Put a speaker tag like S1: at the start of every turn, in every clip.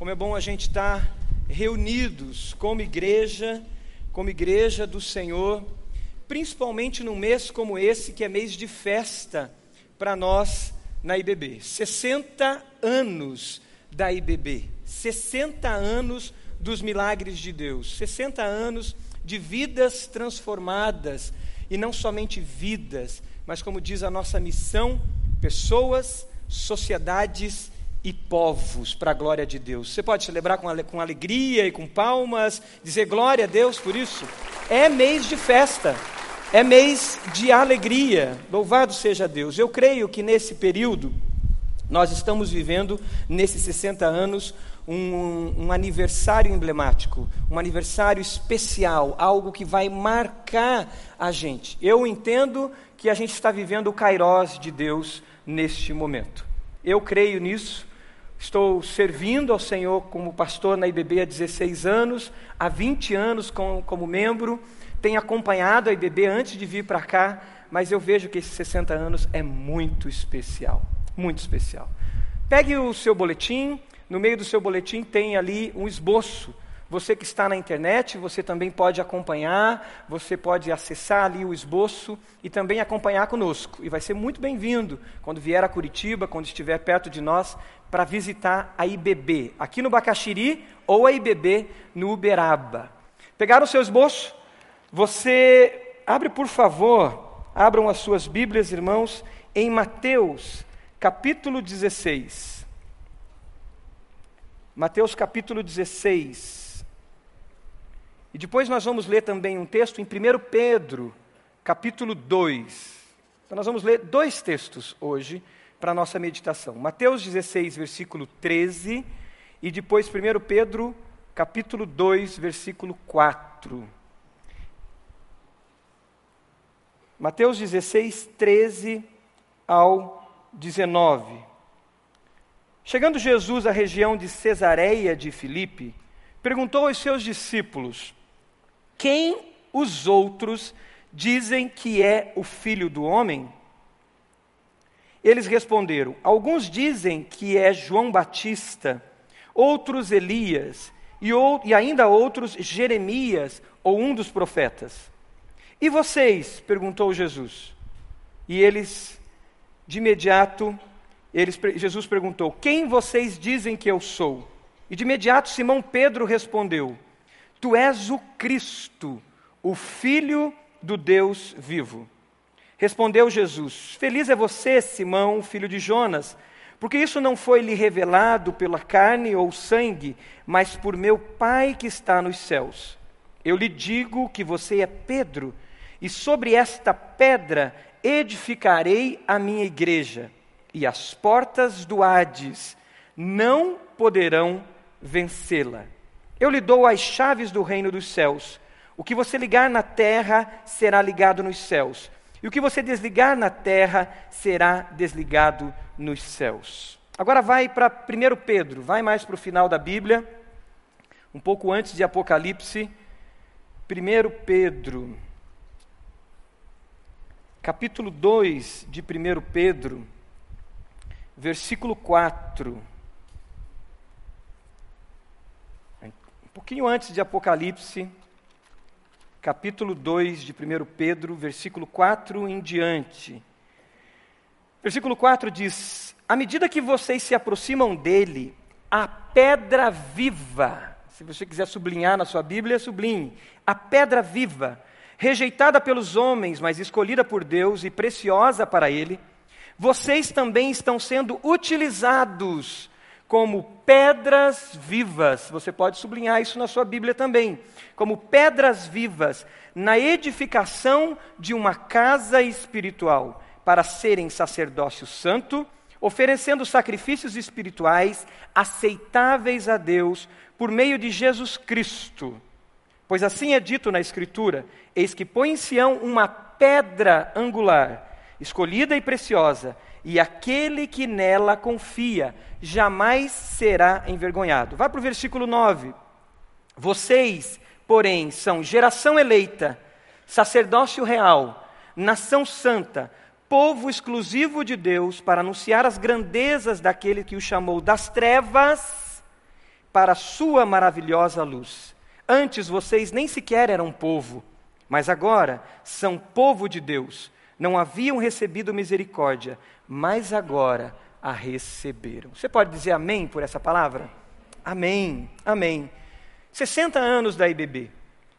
S1: Como é bom a gente estar reunidos como igreja, como igreja do Senhor, principalmente num mês como esse, que é mês de festa para nós na IBB. 60 anos da IBB, 60 anos dos milagres de Deus, 60 anos de vidas transformadas, e não somente vidas, mas como diz a nossa missão, pessoas, sociedades e povos para a glória de Deus. Você pode celebrar com, com alegria e com palmas, dizer glória a Deus por isso? É mês de festa, é mês de alegria, louvado seja Deus. Eu creio que nesse período, nós estamos vivendo, nesses 60 anos, um, um, aniversário emblemático, um aniversário especial, algo que vai marcar a gente. Eu entendo que a gente está vivendo o Kairós de Deus neste momento. Eu creio nisso, Estou servindo ao Senhor como pastor na IBB há 16 anos, há 20 anos com, como membro, tenho acompanhado a IBB antes de vir para cá, mas eu vejo que esses 60 anos é muito especial, muito especial. Pegue o seu boletim, no meio do seu boletim tem ali um esboço. Você que está na internet, você também pode acompanhar, você pode acessar ali o esboço e também acompanhar conosco. E vai ser muito bem-vindo quando vier a Curitiba, quando estiver perto de nós, para visitar a IBB, aqui no Bacaxiri ou a IBB no Uberaba. Pegaram o seu esboço? Você abre, por favor, abram as suas Bíblias, irmãos, em Mateus, capítulo 16. Mateus capítulo 16. E depois nós vamos ler também um texto em 1 Pedro, capítulo 2. Então nós vamos ler dois textos hoje para a nossa meditação. Mateus 16, versículo 13, e depois 1 Pedro, capítulo 2, versículo 4. Mateus 16, 13 ao 19. Chegando Jesus à região de Cesareia de Filipe, perguntou aos seus discípulos: Quem os outros dizem que é o filho do homem? Eles responderam: Alguns dizem que é João Batista, outros Elias, e, ou, e ainda outros Jeremias ou um dos profetas. E vocês? perguntou Jesus. E eles, de imediato, eles, Jesus perguntou: Quem vocês dizem que eu sou? E de imediato Simão Pedro respondeu: Tu és o Cristo, o Filho do Deus vivo. Respondeu Jesus: Feliz é você, Simão, filho de Jonas, porque isso não foi lhe revelado pela carne ou sangue, mas por meu Pai que está nos céus. Eu lhe digo que você é Pedro, e sobre esta pedra edificarei a minha igreja, e as portas do Hades não poderão vencê-la. Eu lhe dou as chaves do reino dos céus. O que você ligar na terra será ligado nos céus e o que você desligar na terra será desligado nos céus. Agora vai para 1 Pedro, vai mais para o final da Bíblia, um pouco antes de Apocalipse. 1 Pedro, capítulo 2 de 1 Pedro, versículo 4. Um pouquinho antes de Apocalipse, capítulo 2 de 1 Pedro, versículo 4 em diante. Versículo 4 diz: À medida que vocês se aproximam dele, a pedra viva, se você quiser sublinhar na sua Bíblia, sublinhe, a pedra viva, rejeitada pelos homens, mas escolhida por Deus e preciosa para ele, vocês também estão sendo utilizados como pedras vivas. Você pode sublinhar isso na sua Bíblia também. Como pedras vivas na edificação de uma casa espiritual, para serem sacerdócio santo, oferecendo sacrifícios espirituais aceitáveis a Deus por meio de Jesus Cristo. Pois assim é dito na Escritura: Eis que põe em Sião uma pedra angular, escolhida e preciosa, e aquele que nela confia jamais será envergonhado. Vai para o versículo 9. Vocês, porém, são geração eleita, sacerdócio real, nação santa, povo exclusivo de Deus, para anunciar as grandezas daquele que o chamou das trevas para a sua maravilhosa luz. Antes vocês nem sequer eram povo, mas agora são povo de Deus. Não haviam recebido misericórdia, mas agora a receberam. Você pode dizer amém por essa palavra? Amém, amém. 60 anos da IBB.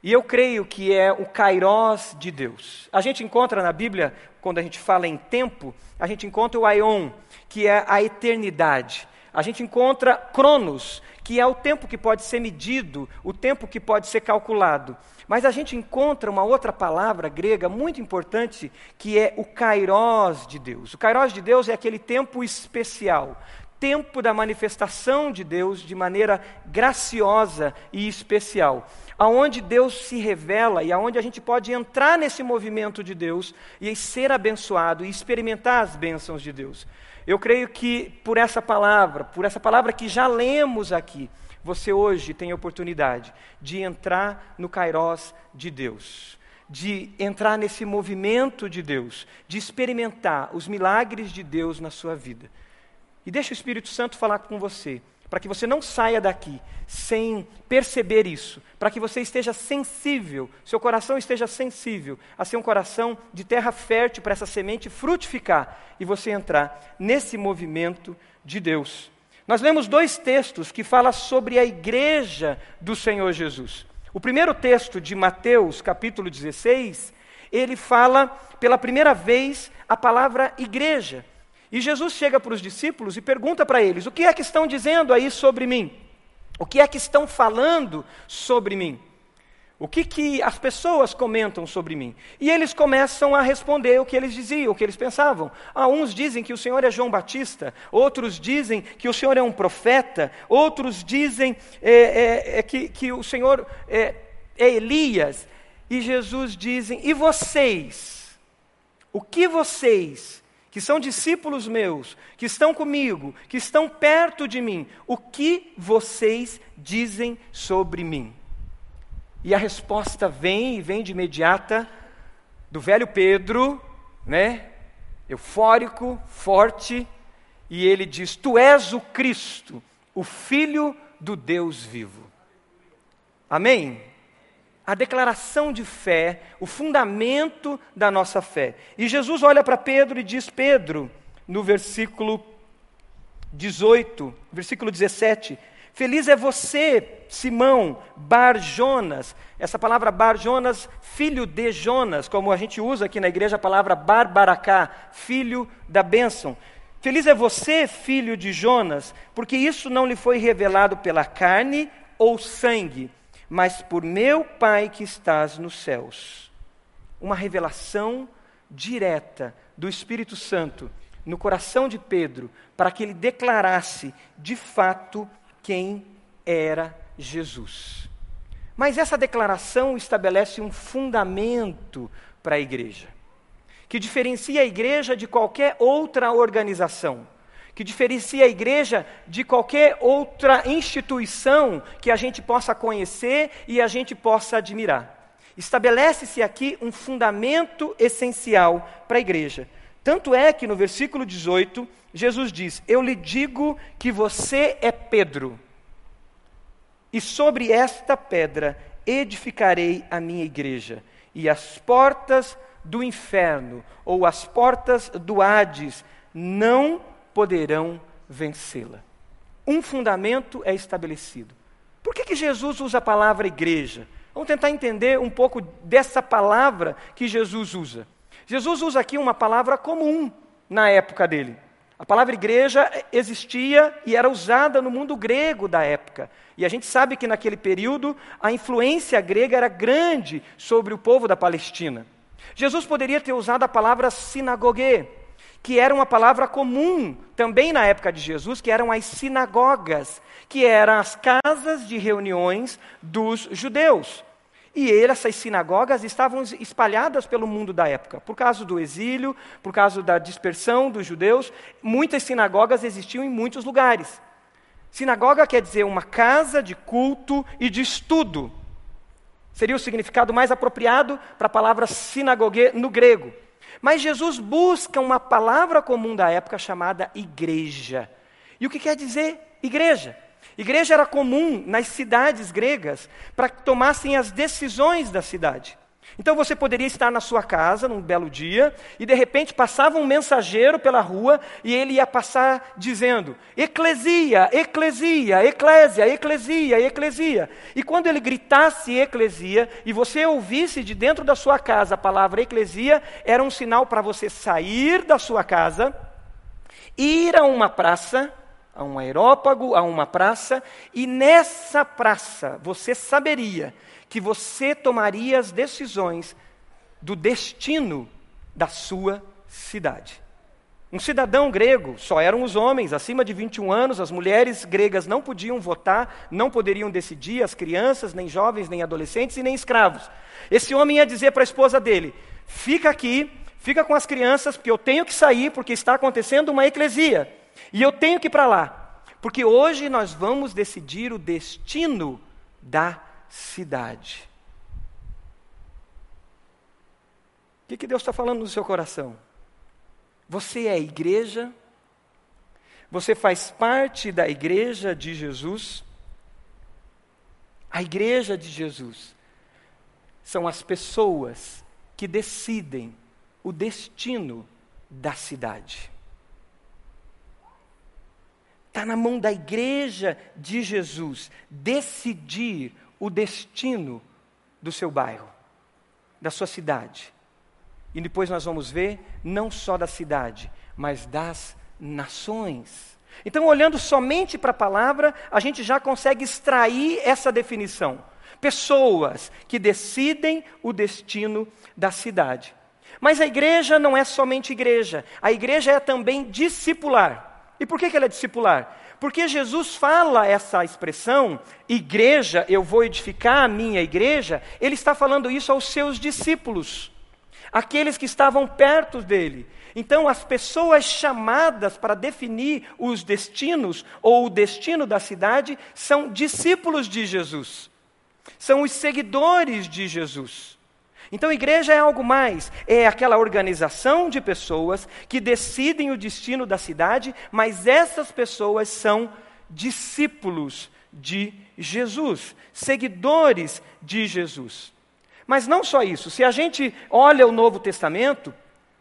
S1: E eu creio que é o kairós de Deus. A gente encontra na Bíblia, quando a gente fala em tempo, a gente encontra o aion, que é a eternidade. A gente encontra cronos, que é o tempo que pode ser medido, o tempo que pode ser calculado. Mas a gente encontra uma outra palavra grega muito importante, que é o kairós de Deus. O kairós de Deus é aquele tempo especial, tempo da manifestação de Deus de maneira graciosa e especial, aonde Deus se revela e aonde a gente pode entrar nesse movimento de Deus e ser abençoado e experimentar as bênçãos de Deus. Eu creio que por essa palavra, por essa palavra que já lemos aqui, você hoje tem a oportunidade de entrar no Kairós de Deus, de entrar nesse movimento de Deus, de experimentar os milagres de Deus na sua vida. E deixa o Espírito Santo falar com você, para que você não saia daqui sem perceber isso, para que você esteja sensível, seu coração esteja sensível a ser um coração de terra fértil para essa semente frutificar e você entrar nesse movimento de Deus. Nós lemos dois textos que falam sobre a igreja do Senhor Jesus. O primeiro texto de Mateus, capítulo 16, ele fala pela primeira vez a palavra igreja. E Jesus chega para os discípulos e pergunta para eles: o que é que estão dizendo aí sobre mim? O que é que estão falando sobre mim? O que, que as pessoas comentam sobre mim? E eles começam a responder o que eles diziam, o que eles pensavam. Ah, uns dizem que o Senhor é João Batista, outros dizem que o Senhor é um profeta, outros dizem é, é, é que, que o Senhor é, é Elias. E Jesus dizem: e vocês? O que vocês, que são discípulos meus, que estão comigo, que estão perto de mim, o que vocês dizem sobre mim? E a resposta vem e vem de imediata do velho Pedro, né? Eufórico, forte, e ele diz: Tu és o Cristo, o Filho do Deus vivo. Amém? A declaração de fé, o fundamento da nossa fé. E Jesus olha para Pedro e diz: Pedro, no versículo 18, versículo 17: Feliz é você, Simão, Bar Jonas. Essa palavra Bar Jonas, filho de Jonas, como a gente usa aqui na igreja a palavra Barbaracá, filho da bênção. Feliz é você, filho de Jonas, porque isso não lhe foi revelado pela carne ou sangue, mas por meu Pai que estás nos céus. Uma revelação direta do Espírito Santo no coração de Pedro, para que ele declarasse de fato quem era Jesus. Mas essa declaração estabelece um fundamento para a igreja, que diferencia a igreja de qualquer outra organização, que diferencia a igreja de qualquer outra instituição que a gente possa conhecer e a gente possa admirar. Estabelece-se aqui um fundamento essencial para a igreja. Tanto é que no versículo 18, Jesus diz: Eu lhe digo que você é Pedro, e sobre esta pedra edificarei a minha igreja, e as portas do inferno, ou as portas do Hades, não poderão vencê-la. Um fundamento é estabelecido. Por que, que Jesus usa a palavra igreja? Vamos tentar entender um pouco dessa palavra que Jesus usa. Jesus usa aqui uma palavra comum na época dele. A palavra igreja existia e era usada no mundo grego da época. E a gente sabe que naquele período a influência grega era grande sobre o povo da Palestina. Jesus poderia ter usado a palavra sinagogue, que era uma palavra comum também na época de Jesus, que eram as sinagogas, que eram as casas de reuniões dos judeus. E ele, essas sinagogas estavam espalhadas pelo mundo da época. Por causa do exílio, por causa da dispersão dos judeus, muitas sinagogas existiam em muitos lugares. Sinagoga quer dizer uma casa de culto e de estudo. Seria o significado mais apropriado para a palavra sinagogue no grego. Mas Jesus busca uma palavra comum da época chamada igreja. E o que quer dizer igreja? Igreja era comum nas cidades gregas para que tomassem as decisões da cidade. Então você poderia estar na sua casa num belo dia e de repente passava um mensageiro pela rua e ele ia passar dizendo: Eclesia, Eclesia, Eclésia, Eclesia, Eclesia. E quando ele gritasse Eclesia e você ouvisse de dentro da sua casa a palavra Eclesia, era um sinal para você sair da sua casa, ir a uma praça a um aerópago, a uma praça, e nessa praça você saberia que você tomaria as decisões do destino da sua cidade. Um cidadão grego, só eram os homens, acima de 21 anos, as mulheres gregas não podiam votar, não poderiam decidir, as crianças, nem jovens, nem adolescentes e nem escravos. Esse homem ia dizer para a esposa dele: fica aqui, fica com as crianças, porque eu tenho que sair, porque está acontecendo uma eclesia. E eu tenho que ir para lá, porque hoje nós vamos decidir o destino da cidade. O que, que Deus está falando no seu coração? Você é igreja, você faz parte da igreja de Jesus. A igreja de Jesus são as pessoas que decidem o destino da cidade. Está na mão da igreja de Jesus decidir o destino do seu bairro, da sua cidade. E depois nós vamos ver, não só da cidade, mas das nações. Então, olhando somente para a palavra, a gente já consegue extrair essa definição. Pessoas que decidem o destino da cidade. Mas a igreja não é somente igreja, a igreja é também discipular. E por que, que ela é discipular? Porque Jesus fala essa expressão, igreja, eu vou edificar a minha igreja, ele está falando isso aos seus discípulos, aqueles que estavam perto dele. Então, as pessoas chamadas para definir os destinos ou o destino da cidade são discípulos de Jesus, são os seguidores de Jesus. Então, igreja é algo mais, é aquela organização de pessoas que decidem o destino da cidade, mas essas pessoas são discípulos de Jesus, seguidores de Jesus. Mas não só isso, se a gente olha o Novo Testamento,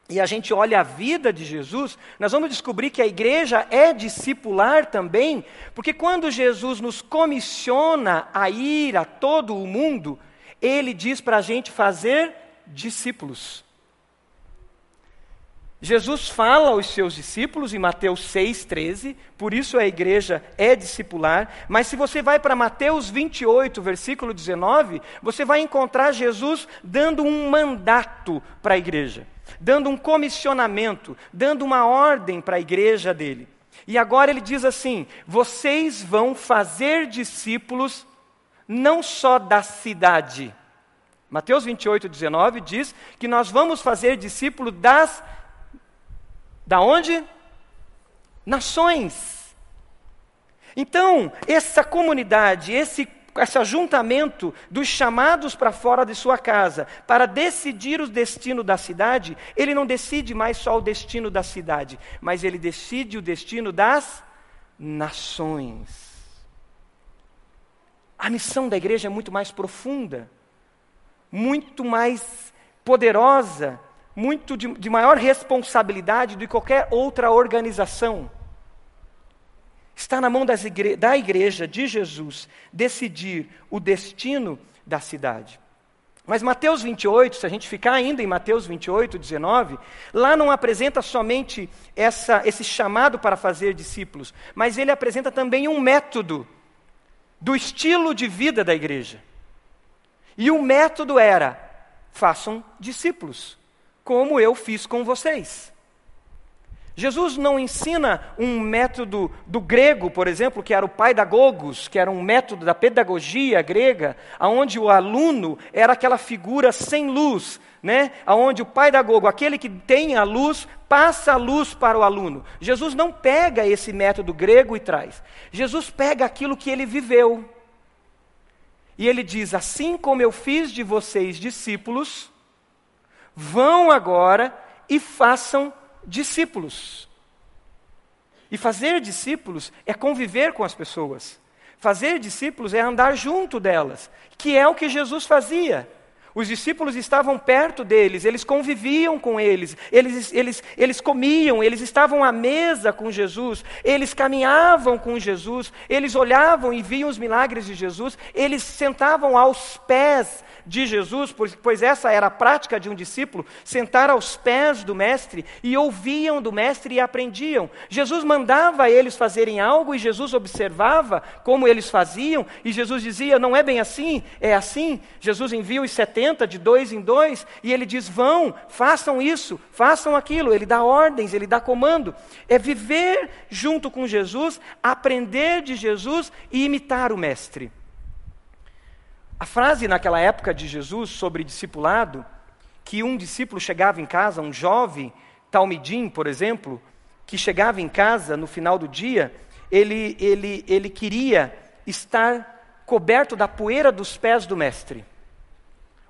S1: e a gente olha a vida de Jesus, nós vamos descobrir que a igreja é discipular também, porque quando Jesus nos comissiona a ir a todo o mundo, ele diz para a gente fazer discípulos. Jesus fala aos seus discípulos em Mateus 6,13, por isso a igreja é discipular, mas se você vai para Mateus 28, versículo 19, você vai encontrar Jesus dando um mandato para a igreja, dando um comissionamento, dando uma ordem para a igreja dele. E agora ele diz assim: vocês vão fazer discípulos não só da cidade. Mateus 28, 19 diz que nós vamos fazer discípulo das. Da onde? Nações. Então, essa comunidade, esse esse ajuntamento dos chamados para fora de sua casa para decidir o destino da cidade, ele não decide mais só o destino da cidade, mas ele decide o destino das nações. A missão da igreja é muito mais profunda, muito mais poderosa, muito de, de maior responsabilidade do que qualquer outra organização. Está na mão igre da igreja de Jesus decidir o destino da cidade. Mas Mateus 28, se a gente ficar ainda em Mateus 28, 19, lá não apresenta somente essa, esse chamado para fazer discípulos, mas ele apresenta também um método do estilo de vida da igreja. E o método era: façam discípulos, como eu fiz com vocês. Jesus não ensina um método do grego, por exemplo, que era o paidagogos, que era um método da pedagogia grega, aonde o aluno era aquela figura sem luz, né? Aonde o pedagogo, aquele que tem a luz, passa a luz para o aluno. Jesus não pega esse método grego e traz. Jesus pega aquilo que ele viveu. E ele diz: Assim como eu fiz de vocês discípulos, vão agora e façam discípulos. E fazer discípulos é conviver com as pessoas, Fazer discípulos é andar junto delas, que é o que Jesus fazia. Os discípulos estavam perto deles, eles conviviam com eles, eles, eles, eles comiam, eles estavam à mesa com Jesus, eles caminhavam com Jesus, eles olhavam e viam os milagres de Jesus, eles sentavam aos pés de Jesus, pois essa era a prática de um discípulo, sentar aos pés do Mestre e ouviam do Mestre e aprendiam. Jesus mandava eles fazerem algo e Jesus observava como eles faziam e Jesus dizia: não é bem assim, é assim. Jesus envia os 70 de dois em dois e ele diz: vão, façam isso, façam aquilo. Ele dá ordens, ele dá comando. É viver junto com Jesus, aprender de Jesus e imitar o Mestre. A frase naquela época de Jesus sobre discipulado, que um discípulo chegava em casa, um jovem, Talmidim, por exemplo, que chegava em casa no final do dia, ele, ele, ele queria estar coberto da poeira dos pés do mestre.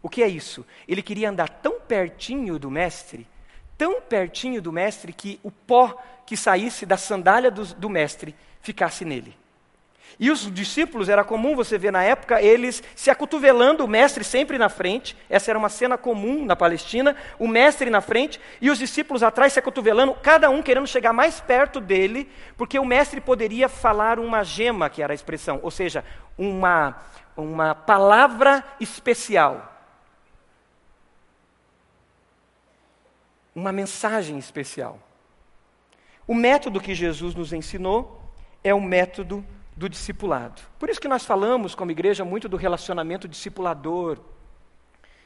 S1: O que é isso? Ele queria andar tão pertinho do mestre, tão pertinho do mestre, que o pó que saísse da sandália do, do mestre ficasse nele. E os discípulos, era comum você ver na época, eles se acotovelando, o mestre sempre na frente, essa era uma cena comum na Palestina, o mestre na frente e os discípulos atrás se acotovelando, cada um querendo chegar mais perto dele, porque o mestre poderia falar uma gema, que era a expressão, ou seja, uma, uma palavra especial. Uma mensagem especial. O método que Jesus nos ensinou é o método do discipulado. Por isso que nós falamos como igreja muito do relacionamento discipulador,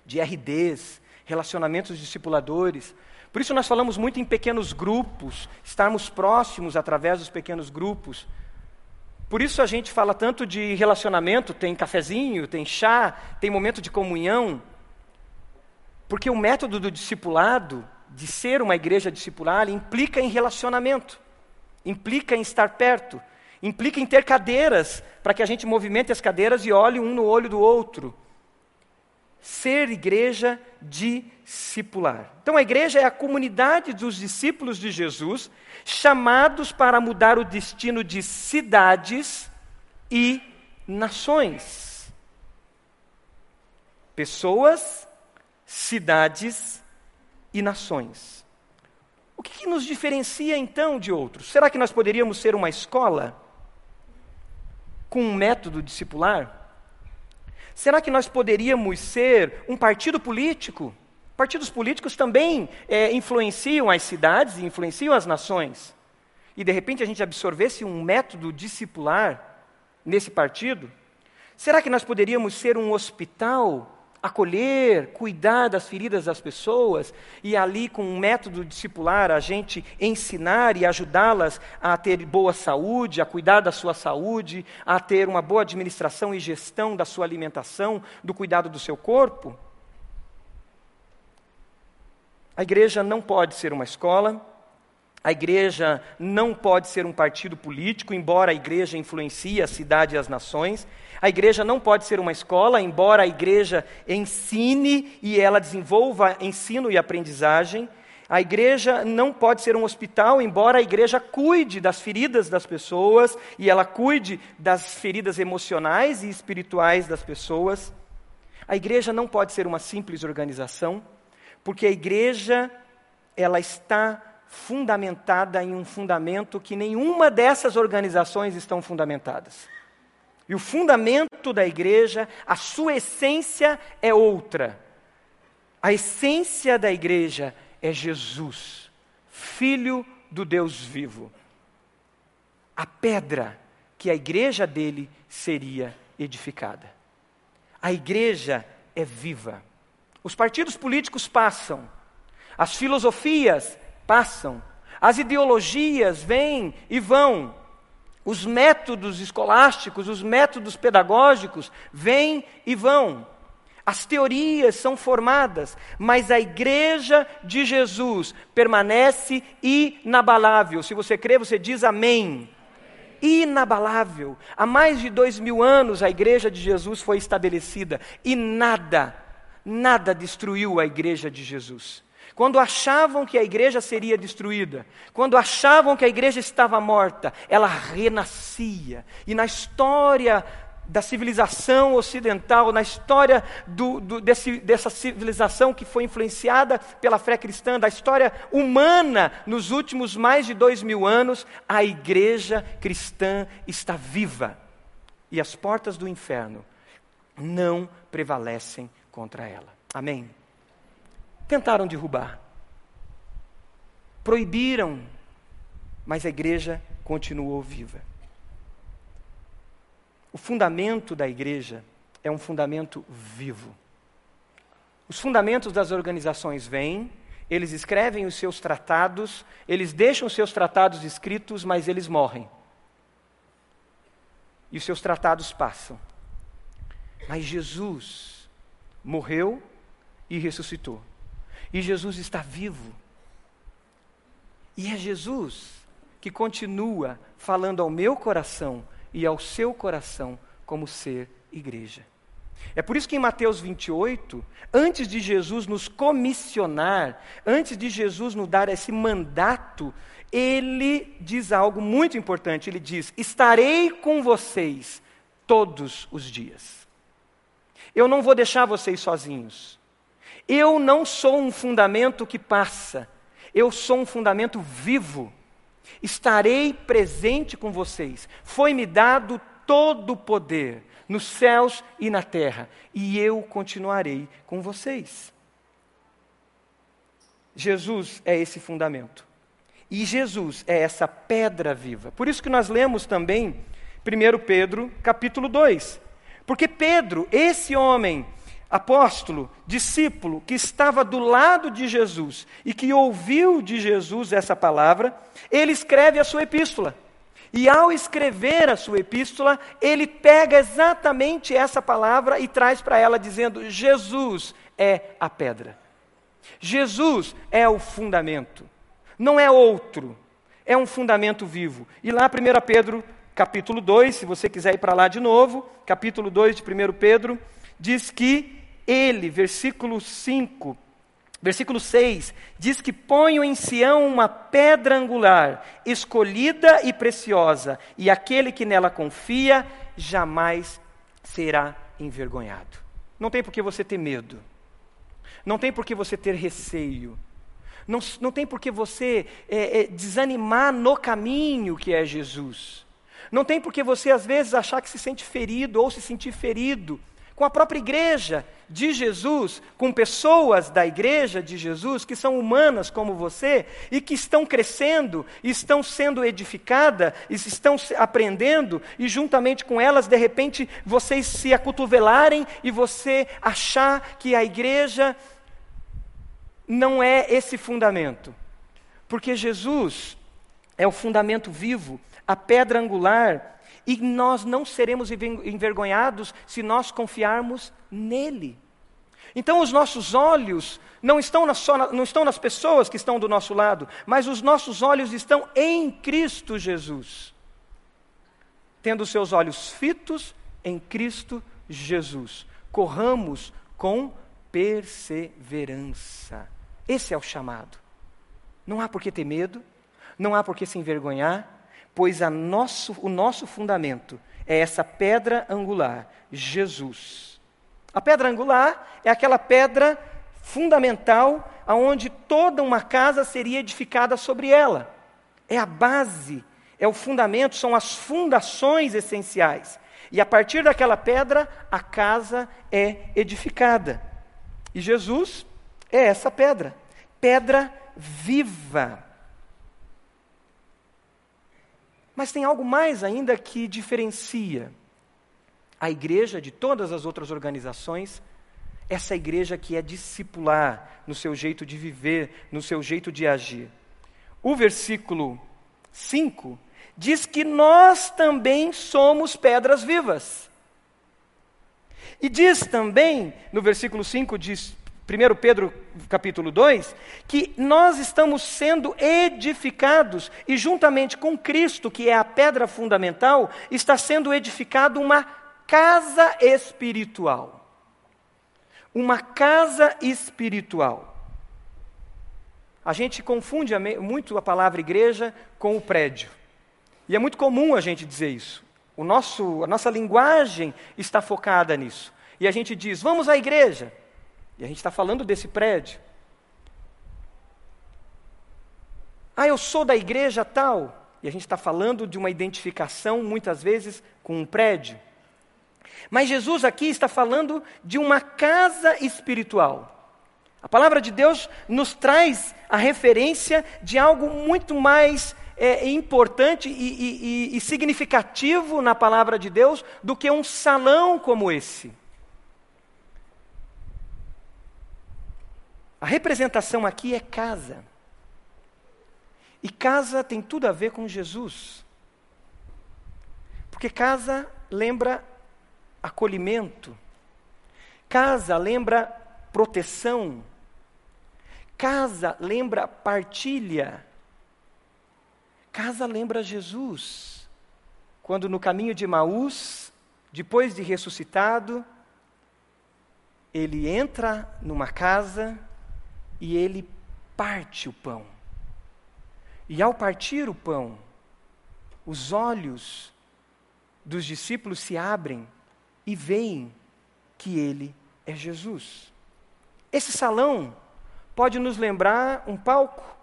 S1: de RDs, relacionamentos discipuladores. Por isso nós falamos muito em pequenos grupos, estarmos próximos através dos pequenos grupos. Por isso a gente fala tanto de relacionamento, tem cafezinho, tem chá, tem momento de comunhão. Porque o método do discipulado, de ser uma igreja discipular, implica em relacionamento, implica em estar perto, implica em ter cadeiras, para que a gente movimente as cadeiras e olhe um no olho do outro. Ser igreja discipular. Então a igreja é a comunidade dos discípulos de Jesus, chamados para mudar o destino de cidades e nações. Pessoas, cidades e nações. O que, que, nos diferencia então de outros? Será que nós poderíamos ser uma escola? com um método discipular? Será que nós poderíamos ser um partido político? Partidos políticos também é, influenciam as cidades e influenciam as nações. E de repente a gente absorvesse um método discipular nesse partido? Será que nós poderíamos ser um hospital acolher, cuidar das feridas das pessoas e ali com um método discipular a gente ensinar e ajudá-las a ter boa saúde, a cuidar da sua saúde, a ter uma boa administração e gestão da sua alimentação, do cuidado do seu corpo? A igreja não pode ser uma escola, a igreja não pode ser um partido político, embora a igreja influencie a cidade e as nações. A igreja não pode ser uma escola, embora a igreja ensine e ela desenvolva ensino e aprendizagem. A igreja não pode ser um hospital, embora a igreja cuide das feridas das pessoas e ela cuide das feridas emocionais e espirituais das pessoas. A igreja não pode ser uma simples organização, porque a igreja ela está fundamentada em um fundamento que nenhuma dessas organizações estão fundamentadas. E o fundamento da igreja, a sua essência é outra. A essência da igreja é Jesus, Filho do Deus vivo. A pedra que a igreja dele seria edificada. A igreja é viva. Os partidos políticos passam, as filosofias passam, as ideologias vêm e vão, os métodos escolásticos, os métodos pedagógicos vêm e vão. As teorias são formadas, mas a igreja de Jesus permanece inabalável. Se você crê, você diz amém. Inabalável. Há mais de dois mil anos a igreja de Jesus foi estabelecida e nada, nada destruiu a igreja de Jesus. Quando achavam que a igreja seria destruída, quando achavam que a igreja estava morta, ela renascia. E na história da civilização ocidental, na história do, do, desse, dessa civilização que foi influenciada pela fé cristã, da história humana nos últimos mais de dois mil anos, a igreja cristã está viva. E as portas do inferno não prevalecem contra ela. Amém? Tentaram derrubar, proibiram, mas a igreja continuou viva. O fundamento da igreja é um fundamento vivo. Os fundamentos das organizações vêm, eles escrevem os seus tratados, eles deixam os seus tratados escritos, mas eles morrem. E os seus tratados passam. Mas Jesus morreu e ressuscitou. E Jesus está vivo. E é Jesus que continua falando ao meu coração e ao seu coração como ser igreja. É por isso que em Mateus 28, antes de Jesus nos comissionar, antes de Jesus nos dar esse mandato, ele diz algo muito importante. Ele diz: Estarei com vocês todos os dias. Eu não vou deixar vocês sozinhos. Eu não sou um fundamento que passa, eu sou um fundamento vivo Estarei presente com vocês. Foi-me dado todo o poder nos céus e na terra, e eu continuarei com vocês. Jesus é esse fundamento. E Jesus é essa pedra viva. Por isso que nós lemos também 1 Pedro, capítulo 2. Porque Pedro, esse homem apóstolo, discípulo, que estava do lado de Jesus e que ouviu de Jesus essa palavra, ele escreve a sua epístola. E ao escrever a sua epístola, ele pega exatamente essa palavra e traz para ela, dizendo: Jesus é a pedra. Jesus é o fundamento. Não é outro. É um fundamento vivo. E lá, 1 Pedro, capítulo 2, se você quiser ir para lá de novo, capítulo 2 de 1 Pedro, diz que ele, versículo 5, versículo 6, diz que ponho em Sião uma pedra angular, escolhida e preciosa, e aquele que nela confia jamais será envergonhado. Não tem por que você ter medo. Não tem por que você ter receio. Não, não tem por que você é, é, desanimar no caminho que é Jesus. Não tem por que você, às vezes, achar que se sente ferido ou se sentir ferido com a própria igreja de Jesus, com pessoas da igreja de Jesus que são humanas como você e que estão crescendo, estão sendo edificadas, estão aprendendo e juntamente com elas, de repente, vocês se acotovelarem e você achar que a igreja não é esse fundamento. Porque Jesus é o fundamento vivo, a pedra angular e nós não seremos envergonhados se nós confiarmos nele. Então, os nossos olhos não estão, na, só, não estão nas pessoas que estão do nosso lado, mas os nossos olhos estão em Cristo Jesus. Tendo seus olhos fitos em Cristo Jesus. Corramos com perseverança. Esse é o chamado. Não há por que ter medo, não há por que se envergonhar, pois nosso, o nosso fundamento é essa pedra angular, Jesus. A pedra angular é aquela pedra fundamental aonde toda uma casa seria edificada sobre ela. É a base, é o fundamento, são as fundações essenciais. E a partir daquela pedra, a casa é edificada. E Jesus é essa pedra, pedra viva. Mas tem algo mais ainda que diferencia a igreja de todas as outras organizações, essa igreja que é discipular no seu jeito de viver, no seu jeito de agir. O versículo 5 diz que nós também somos pedras vivas. E diz também, no versículo 5, diz 1 Pedro capítulo 2, que nós estamos sendo edificados e juntamente com Cristo, que é a pedra fundamental, está sendo edificado uma casa espiritual. Uma casa espiritual. a gente confunde muito a palavra igreja com o prédio. E é muito comum a gente dizer isso. O nosso, a nossa linguagem está focada nisso. E a gente diz, vamos à igreja. E a gente está falando desse prédio. Ah, eu sou da igreja tal. E a gente está falando de uma identificação, muitas vezes, com um prédio. Mas Jesus aqui está falando de uma casa espiritual. A palavra de Deus nos traz a referência de algo muito mais é, importante e, e, e significativo na palavra de Deus do que um salão como esse. A representação aqui é casa. E casa tem tudo a ver com Jesus. Porque casa lembra acolhimento, casa lembra proteção, casa lembra partilha, casa lembra Jesus. Quando no caminho de Maús, depois de ressuscitado, ele entra numa casa e ele parte o pão. E ao partir o pão, os olhos dos discípulos se abrem e veem que ele é Jesus. Esse salão pode nos lembrar um palco,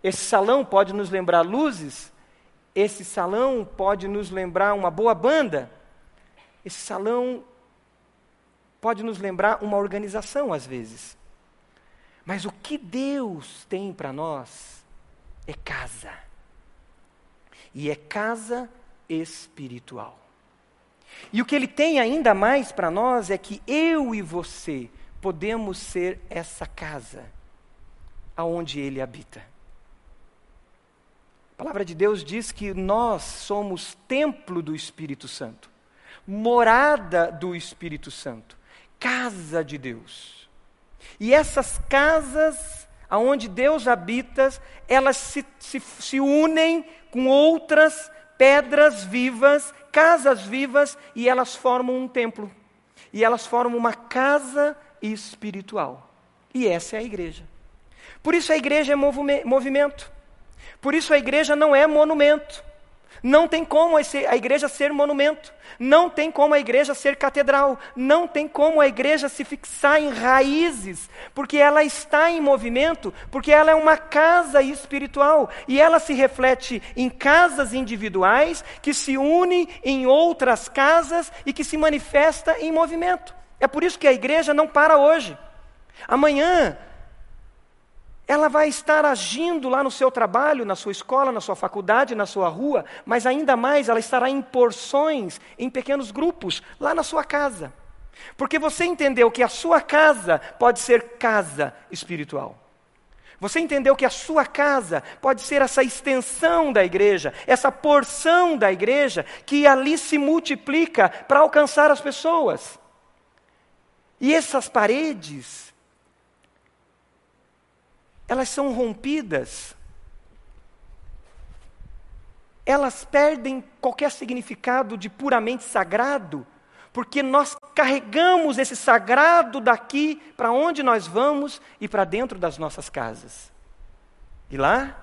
S1: esse salão pode nos lembrar luzes, esse salão pode nos lembrar uma boa banda, esse salão pode nos lembrar uma organização às vezes. Mas o que Deus tem para nós é casa. E é casa espiritual. E o que ele tem ainda mais para nós é que eu e você podemos ser essa casa aonde ele habita. A palavra de Deus diz que nós somos templo do Espírito Santo, morada do Espírito Santo, casa de Deus. E essas casas aonde Deus habita, elas se, se, se unem com outras pedras vivas, casas vivas, e elas formam um templo. E elas formam uma casa espiritual. E essa é a igreja. Por isso a igreja é movimento. Por isso a igreja não é monumento. Não tem como a igreja ser monumento, não tem como a igreja ser catedral, não tem como a igreja se fixar em raízes, porque ela está em movimento, porque ela é uma casa espiritual e ela se reflete em casas individuais que se unem em outras casas e que se manifesta em movimento. É por isso que a igreja não para hoje. Amanhã ela vai estar agindo lá no seu trabalho, na sua escola, na sua faculdade, na sua rua, mas ainda mais ela estará em porções, em pequenos grupos, lá na sua casa. Porque você entendeu que a sua casa pode ser casa espiritual. Você entendeu que a sua casa pode ser essa extensão da igreja, essa porção da igreja que ali se multiplica para alcançar as pessoas. E essas paredes elas são rompidas, elas perdem qualquer significado de puramente sagrado, porque nós carregamos esse sagrado daqui para onde nós vamos e para dentro das nossas casas. E lá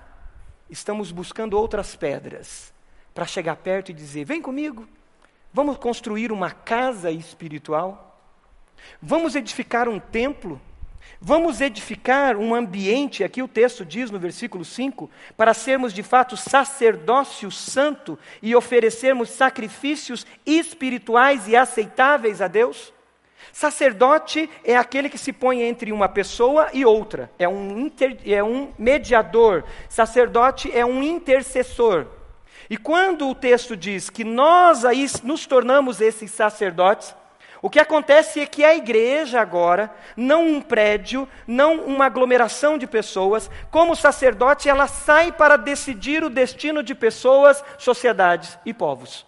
S1: estamos buscando outras pedras para chegar perto e dizer: vem comigo, vamos construir uma casa espiritual, vamos edificar um templo Vamos edificar um ambiente, aqui o texto diz no versículo 5, para sermos de fato sacerdócio santo e oferecermos sacrifícios espirituais e aceitáveis a Deus? Sacerdote é aquele que se põe entre uma pessoa e outra, é um, inter, é um mediador. Sacerdote é um intercessor. E quando o texto diz que nós aí nos tornamos esses sacerdotes, o que acontece é que a igreja agora, não um prédio, não uma aglomeração de pessoas, como sacerdote, ela sai para decidir o destino de pessoas, sociedades e povos.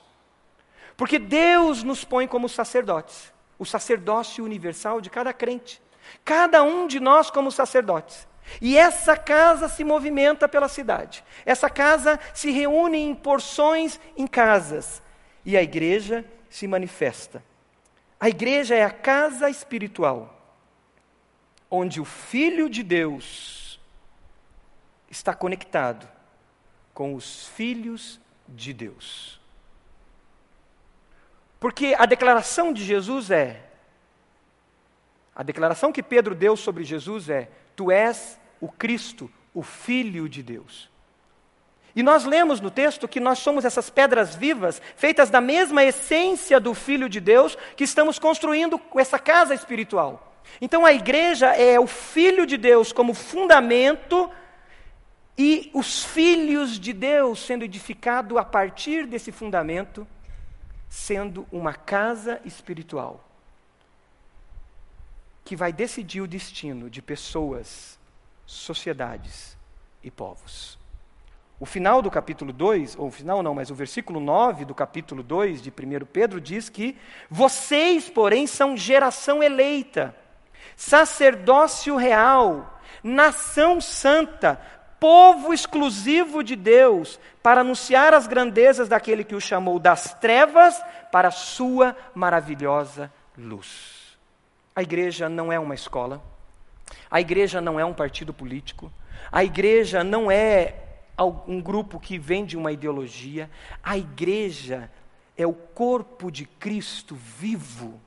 S1: Porque Deus nos põe como sacerdotes, o sacerdócio universal de cada crente, cada um de nós como sacerdotes. E essa casa se movimenta pela cidade. Essa casa se reúne em porções em casas. E a igreja se manifesta. A igreja é a casa espiritual, onde o Filho de Deus está conectado com os filhos de Deus. Porque a declaração de Jesus é: a declaração que Pedro deu sobre Jesus é: Tu és o Cristo, o Filho de Deus. E nós lemos no texto que nós somos essas pedras vivas, feitas da mesma essência do Filho de Deus, que estamos construindo essa casa espiritual. Então a igreja é o Filho de Deus como fundamento e os filhos de Deus sendo edificado a partir desse fundamento, sendo uma casa espiritual que vai decidir o destino de pessoas, sociedades e povos. O final do capítulo 2, ou o final não, mas o versículo 9 do capítulo 2 de 1 Pedro diz que vocês, porém, são geração eleita, sacerdócio real, nação santa, povo exclusivo de Deus, para anunciar as grandezas daquele que o chamou das trevas para a sua maravilhosa luz. A igreja não é uma escola, a igreja não é um partido político, a igreja não é um grupo que vende uma ideologia. A igreja é o corpo de Cristo vivo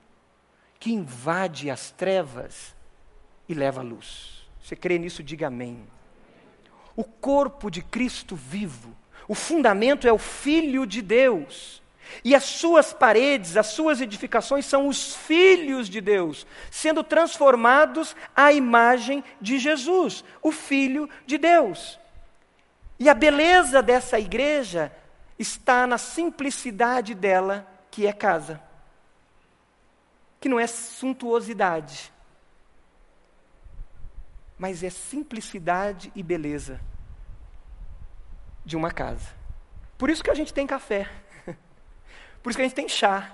S1: que invade as trevas e leva a luz. Você crê nisso? Diga amém. O corpo de Cristo vivo, o fundamento é o Filho de Deus. E as suas paredes, as suas edificações são os filhos de Deus, sendo transformados à imagem de Jesus, o Filho de Deus. E a beleza dessa igreja está na simplicidade dela, que é casa. Que não é suntuosidade, mas é simplicidade e beleza de uma casa. Por isso que a gente tem café. Por isso que a gente tem chá.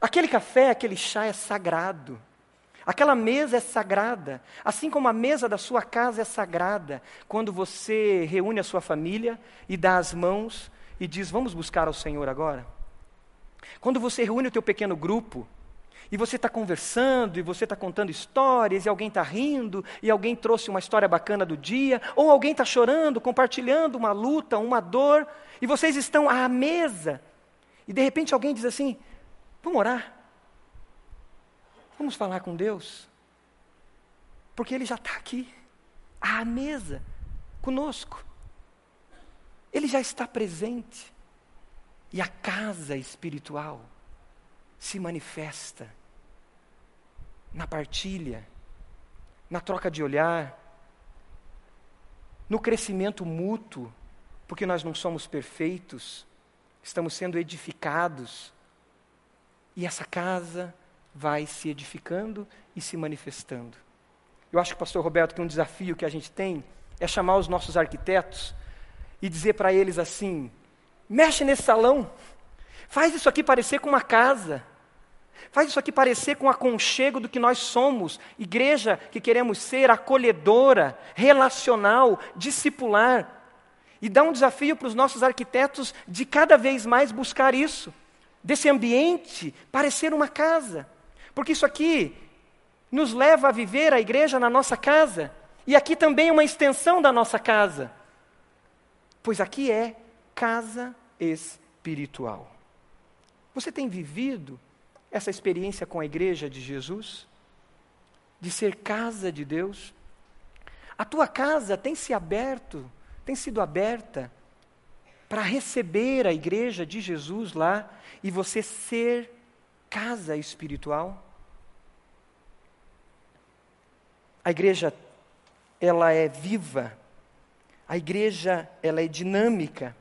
S1: Aquele café, aquele chá é sagrado. Aquela mesa é sagrada, assim como a mesa da sua casa é sagrada, quando você reúne a sua família e dá as mãos e diz: Vamos buscar ao Senhor agora. Quando você reúne o teu pequeno grupo e você está conversando, e você está contando histórias, e alguém está rindo, e alguém trouxe uma história bacana do dia, ou alguém está chorando, compartilhando uma luta, uma dor, e vocês estão à mesa, e de repente alguém diz assim: Vamos orar. Vamos falar com Deus? Porque Ele já está aqui, à mesa, conosco. Ele já está presente. E a casa espiritual se manifesta na partilha, na troca de olhar, no crescimento mútuo, porque nós não somos perfeitos, estamos sendo edificados. E essa casa vai se edificando e se manifestando. Eu acho que, pastor Roberto, que um desafio que a gente tem é chamar os nossos arquitetos e dizer para eles assim: mexe nesse salão, faz isso aqui parecer com uma casa, faz isso aqui parecer com o aconchego do que nós somos, igreja que queremos ser, acolhedora, relacional, discipular. E dá um desafio para os nossos arquitetos de cada vez mais buscar isso, desse ambiente parecer uma casa. Porque isso aqui nos leva a viver a igreja na nossa casa. E aqui também é uma extensão da nossa casa. Pois aqui é casa espiritual. Você tem vivido essa experiência com a igreja de Jesus? De ser casa de Deus? A tua casa tem se aberto, tem sido aberta para receber a igreja de Jesus lá e você ser casa espiritual? A igreja, ela é viva. A igreja, ela é dinâmica.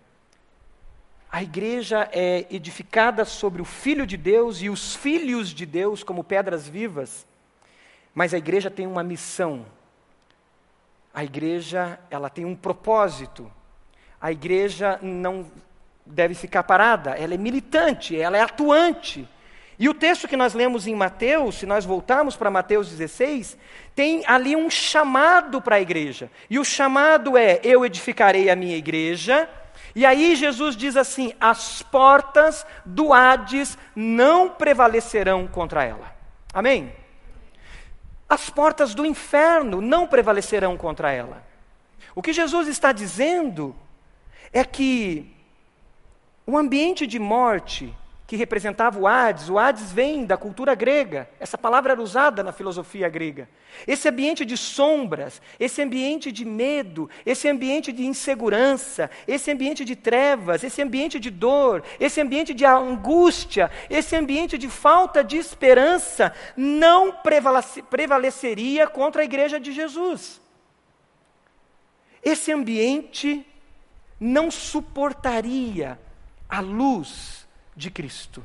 S1: A igreja é edificada sobre o Filho de Deus e os filhos de Deus como pedras vivas. Mas a igreja tem uma missão. A igreja, ela tem um propósito. A igreja não deve ficar parada, ela é militante, ela é atuante. E o texto que nós lemos em Mateus, se nós voltarmos para Mateus 16, tem ali um chamado para a igreja. E o chamado é: Eu edificarei a minha igreja. E aí Jesus diz assim: As portas do Hades não prevalecerão contra ela. Amém? As portas do inferno não prevalecerão contra ela. O que Jesus está dizendo é que o ambiente de morte que representava o Hades, o Hades vem da cultura grega, essa palavra era usada na filosofia grega. Esse ambiente de sombras, esse ambiente de medo, esse ambiente de insegurança, esse ambiente de trevas, esse ambiente de dor, esse ambiente de angústia, esse ambiente de falta de esperança, não prevaleceria contra a igreja de Jesus. Esse ambiente não suportaria a luz de Cristo.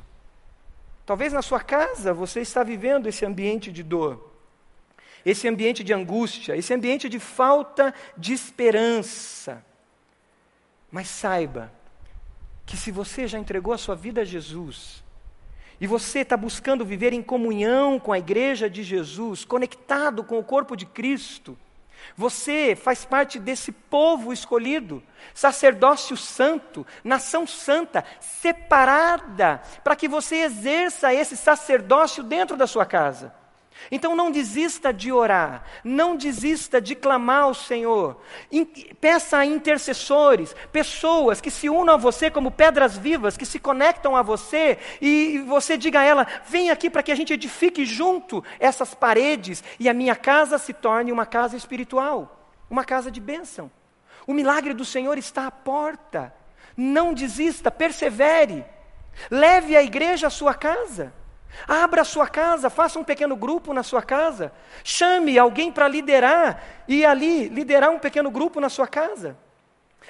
S1: Talvez na sua casa você está vivendo esse ambiente de dor, esse ambiente de angústia, esse ambiente de falta de esperança. Mas saiba que se você já entregou a sua vida a Jesus, e você está buscando viver em comunhão com a igreja de Jesus, conectado com o corpo de Cristo, você faz parte desse povo escolhido, sacerdócio santo, nação santa, separada, para que você exerça esse sacerdócio dentro da sua casa. Então não desista de orar, não desista de clamar ao Senhor. peça a intercessores, pessoas que se unam a você como pedras vivas, que se conectam a você, e você diga a ela: vem aqui para que a gente edifique junto essas paredes e a minha casa se torne uma casa espiritual, uma casa de bênção. O milagre do Senhor está à porta. Não desista, persevere. Leve a igreja à sua casa. Abra a sua casa, faça um pequeno grupo na sua casa. Chame alguém para liderar e ali liderar um pequeno grupo na sua casa.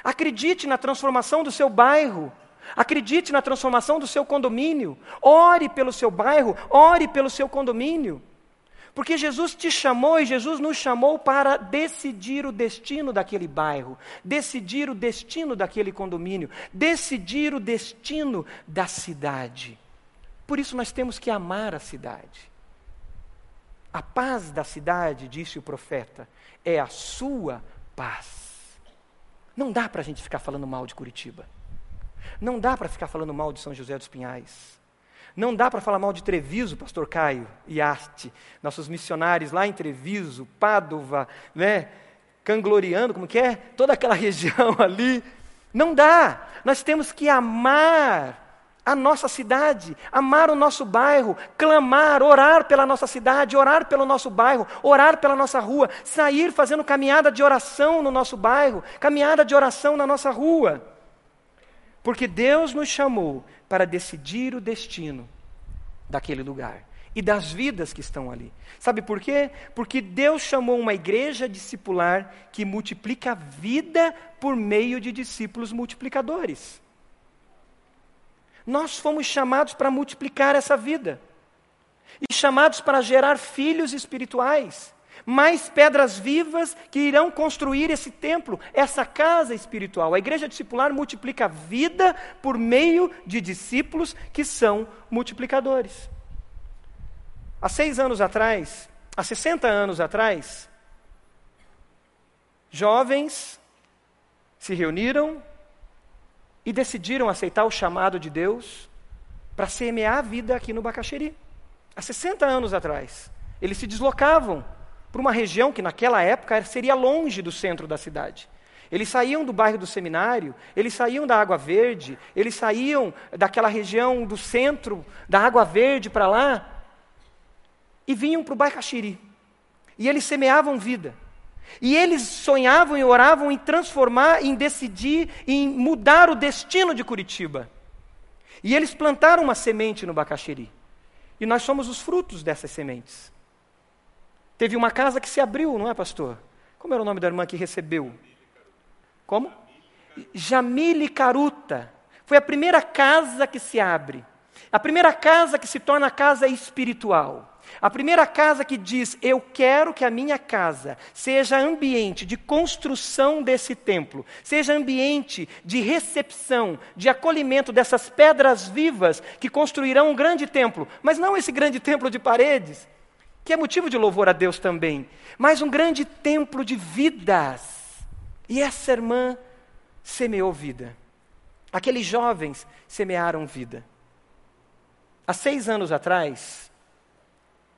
S1: Acredite na transformação do seu bairro. Acredite na transformação do seu condomínio. Ore pelo seu bairro, ore pelo seu condomínio. Porque Jesus te chamou e Jesus nos chamou para decidir o destino daquele bairro, decidir o destino daquele condomínio, decidir o destino da cidade. Por isso nós temos que amar a cidade. A paz da cidade, disse o profeta, é a sua paz. Não dá para a gente ficar falando mal de Curitiba. Não dá para ficar falando mal de São José dos Pinhais. Não dá para falar mal de Treviso, pastor Caio e Arte, nossos missionários lá em Treviso, Pádua, né, Cangloriano, como que é? Toda aquela região ali. Não dá. Nós temos que amar a nossa cidade, amar o nosso bairro, clamar, orar pela nossa cidade, orar pelo nosso bairro, orar pela nossa rua, sair fazendo caminhada de oração no nosso bairro, caminhada de oração na nossa rua. Porque Deus nos chamou para decidir o destino daquele lugar e das vidas que estão ali. Sabe por quê? Porque Deus chamou uma igreja discipular que multiplica a vida por meio de discípulos multiplicadores. Nós fomos chamados para multiplicar essa vida e chamados para gerar filhos espirituais, mais pedras vivas que irão construir esse templo, essa casa espiritual. A igreja discipular multiplica a vida por meio de discípulos que são multiplicadores. Há seis anos atrás, há 60 anos atrás, jovens se reuniram e decidiram aceitar o chamado de Deus para semear a vida aqui no Bacaxeri. Há 60 anos atrás, eles se deslocavam para uma região que naquela época seria longe do centro da cidade. Eles saíam do bairro do seminário, eles saíam da Água Verde, eles saíam daquela região do centro da Água Verde para lá e vinham para o Bacaxiri. E eles semeavam vida. E eles sonhavam e oravam em transformar, em decidir, em mudar o destino de Curitiba. E eles plantaram uma semente no Bacaxiri. E nós somos os frutos dessas sementes. Teve uma casa que se abriu, não é, pastor? Como era o nome da irmã que recebeu? Como? Jamile Caruta. Foi a primeira casa que se abre. A primeira casa que se torna casa espiritual. A primeira casa que diz: Eu quero que a minha casa seja ambiente de construção desse templo, seja ambiente de recepção, de acolhimento dessas pedras vivas que construirão um grande templo, mas não esse grande templo de paredes, que é motivo de louvor a Deus também, mas um grande templo de vidas. E essa irmã semeou vida. Aqueles jovens semearam vida. Há seis anos atrás,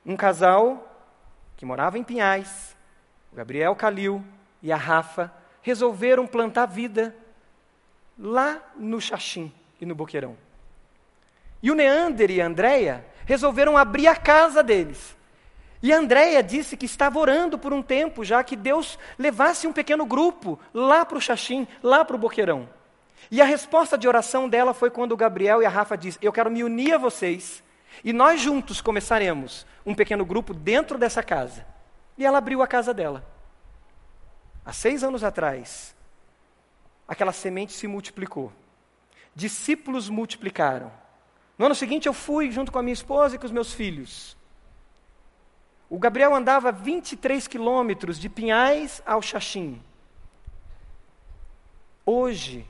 S1: um casal que morava em Pinhais, o Gabriel Calil e a Rafa, resolveram plantar vida lá no Xaxim e no Boqueirão. E o Neander e a Andréia resolveram abrir a casa deles. E a Andréia disse que estava orando por um tempo, já que Deus levasse um pequeno grupo lá para o Xaxim, lá para o Boqueirão. E a resposta de oração dela foi quando o Gabriel e a Rafa disse: Eu quero me unir a vocês e nós juntos começaremos um pequeno grupo dentro dessa casa. E ela abriu a casa dela. Há seis anos atrás, aquela semente se multiplicou. Discípulos multiplicaram. No ano seguinte, eu fui junto com a minha esposa e com os meus filhos. O Gabriel andava 23 quilômetros de Pinhais ao Xaxim. Hoje,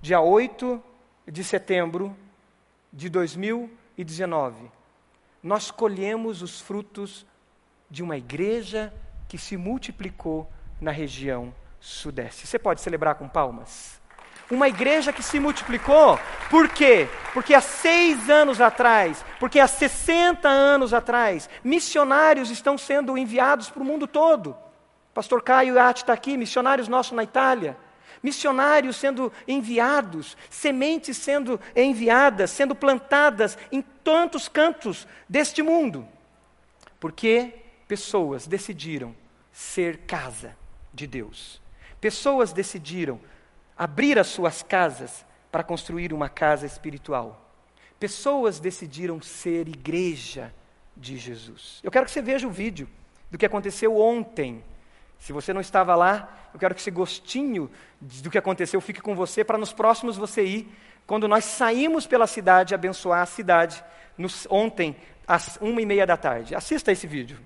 S1: dia 8 de setembro de 2019, nós colhemos os frutos de uma igreja que se multiplicou na região sudeste. Você pode celebrar com palmas? Uma igreja que se multiplicou, por quê? Porque há seis anos atrás, porque há 60 anos atrás, missionários estão sendo enviados para o mundo todo. Pastor Caio Iati está aqui, missionários nossos na Itália missionários sendo enviados, sementes sendo enviadas, sendo plantadas em tantos cantos deste mundo. Porque pessoas decidiram ser casa de Deus. Pessoas decidiram abrir as suas casas para construir uma casa espiritual. Pessoas decidiram ser igreja de Jesus. Eu quero que você veja o vídeo do que aconteceu ontem se você não estava lá, eu quero que esse gostinho do que aconteceu fique com você para nos próximos você ir. Quando nós saímos pela cidade, abençoar a cidade, nos, ontem, às uma e meia da tarde. Assista esse vídeo.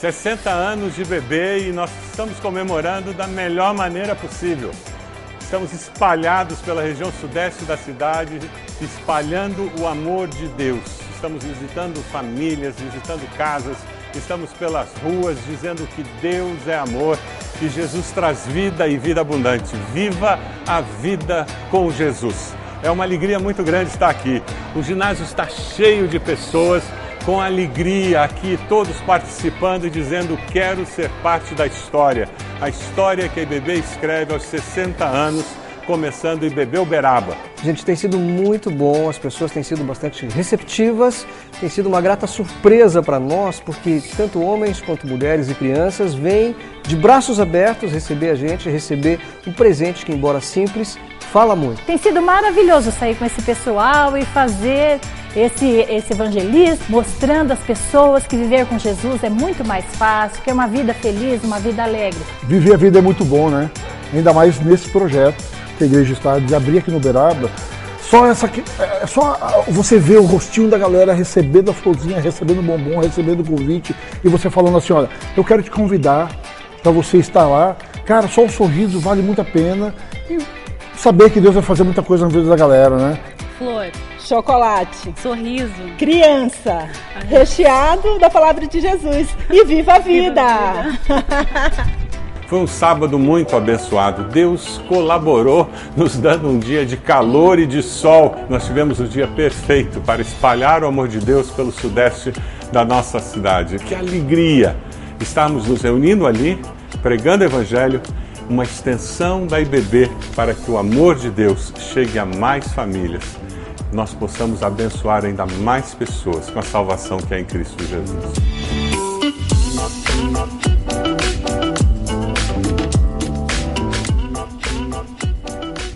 S2: 60 anos de bebê e nós estamos comemorando da melhor maneira possível. Estamos espalhados pela região sudeste da cidade, espalhando o amor de Deus. Estamos visitando famílias, visitando casas, estamos pelas ruas dizendo que Deus é amor, que Jesus traz vida e vida abundante. Viva a vida com Jesus. É uma alegria muito grande estar aqui. O ginásio está cheio de pessoas com alegria aqui, todos participando e dizendo: quero ser parte da história. A história que a IBB escreve aos 60 anos, começando Bebê Uberaba.
S3: Gente, tem sido muito bom, as pessoas têm sido bastante receptivas, tem sido uma grata surpresa para nós, porque tanto homens quanto mulheres e crianças vêm de braços abertos receber a gente, receber um presente que, embora simples, fala muito.
S4: Tem sido maravilhoso sair com esse pessoal e fazer esse, esse evangelismo, mostrando às pessoas que viver com Jesus é muito mais fácil, que é uma vida feliz, uma vida alegre.
S5: Viver a vida é muito bom, né? Ainda mais nesse projeto que a igreja está de abrir aqui no Beraba. Só essa é, é só você ver o rostinho da galera recebendo a florzinha, recebendo bombom, recebendo o convite e você falando assim, olha, eu quero te convidar para você estar lá. Cara, só o sorriso vale muito a pena e saber que Deus vai fazer muita coisa na vida da galera, né?
S6: Flor chocolate,
S4: sorriso,
S6: criança, recheado da palavra de Jesus e viva a vida! Viva a
S2: vida. Foi um sábado muito abençoado. Deus colaborou, nos dando um dia de calor e de sol. Nós tivemos o dia perfeito para espalhar o amor de Deus pelo sudeste da nossa cidade. Que alegria estarmos nos reunindo ali, pregando o Evangelho, uma extensão da IBB para que o amor de Deus chegue a mais famílias nós possamos abençoar ainda mais pessoas com a salvação que é em Cristo Jesus.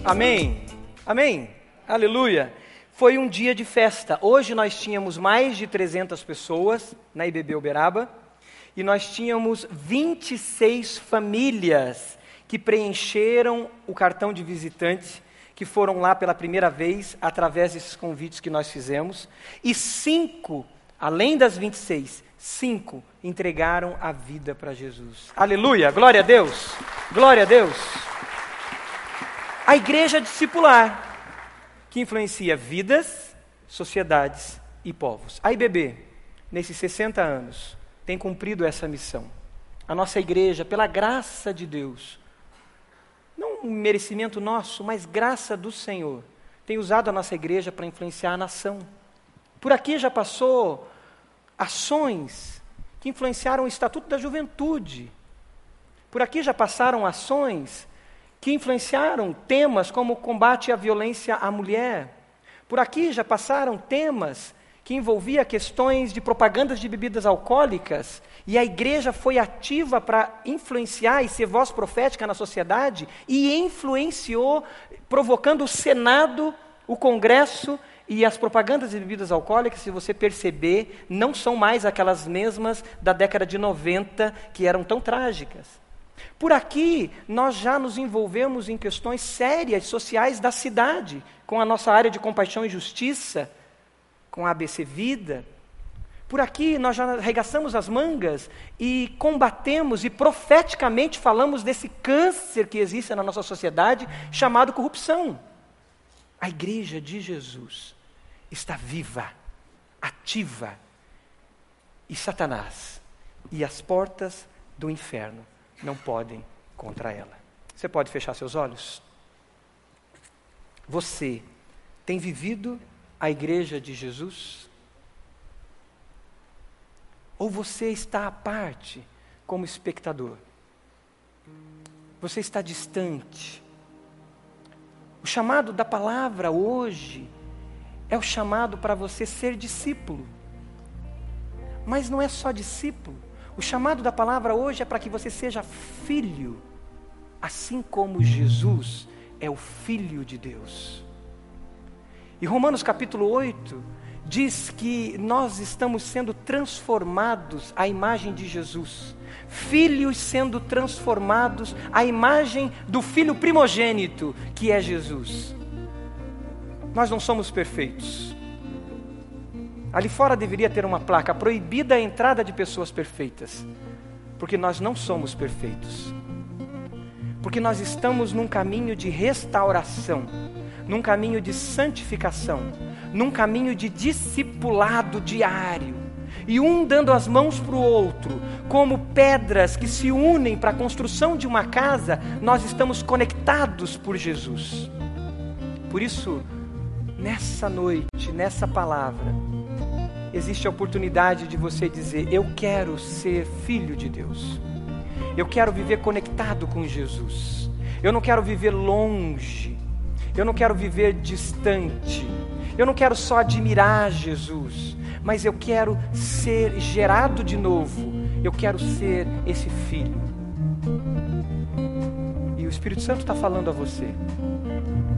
S1: Amém. Amém. Aleluia. Foi um dia de festa. Hoje nós tínhamos mais de 300 pessoas na IBB Uberaba e nós tínhamos 26 famílias que preencheram o cartão de visitante que foram lá pela primeira vez através desses convites que nós fizemos, e cinco, além das 26, cinco entregaram a vida para Jesus. Aleluia, glória a Deus, glória a Deus. A igreja discipular, que influencia vidas, sociedades e povos. A IBB, nesses 60 anos, tem cumprido essa missão. A nossa igreja, pela graça de Deus, não um merecimento nosso, mas graça do Senhor, tem usado a nossa igreja para influenciar a nação. Por aqui já passou ações que influenciaram o Estatuto da Juventude. Por aqui já passaram ações que influenciaram temas como o combate à violência à mulher. Por aqui já passaram temas que envolvia questões de propagandas de bebidas alcoólicas, e a igreja foi ativa para influenciar e ser voz profética na sociedade, e influenciou, provocando o Senado, o Congresso e as propagandas de bebidas alcoólicas, se você perceber, não são mais aquelas mesmas da década de 90 que eram tão trágicas. Por aqui, nós já nos envolvemos em questões sérias sociais da cidade, com a nossa área de compaixão e justiça, com a ABC Vida. Por aqui, nós já arregaçamos as mangas e combatemos e profeticamente falamos desse câncer que existe na nossa sociedade, chamado corrupção. A igreja de Jesus está viva, ativa, e Satanás e as portas do inferno não podem contra ela. Você pode fechar seus olhos? Você tem vivido a igreja de Jesus? Ou você está à parte como espectador? Você está distante? O chamado da palavra hoje é o chamado para você ser discípulo. Mas não é só discípulo. O chamado da palavra hoje é para que você seja filho, assim como Jesus é o Filho de Deus. E Romanos capítulo 8 diz que nós estamos sendo transformados à imagem de Jesus, filhos sendo transformados à imagem do Filho primogênito, que é Jesus. Nós não somos perfeitos, Ali fora deveria ter uma placa proibida a entrada de pessoas perfeitas, porque nós não somos perfeitos. Porque nós estamos num caminho de restauração, num caminho de santificação, num caminho de discipulado diário. E um dando as mãos para o outro, como pedras que se unem para a construção de uma casa, nós estamos conectados por Jesus. Por isso, nessa noite, nessa palavra, existe a oportunidade de você dizer: Eu quero ser filho de Deus. Eu quero viver conectado com Jesus. Eu não quero viver longe. Eu não quero viver distante. Eu não quero só admirar Jesus, mas eu quero ser gerado de novo. Eu quero ser esse filho. E o Espírito Santo está falando a você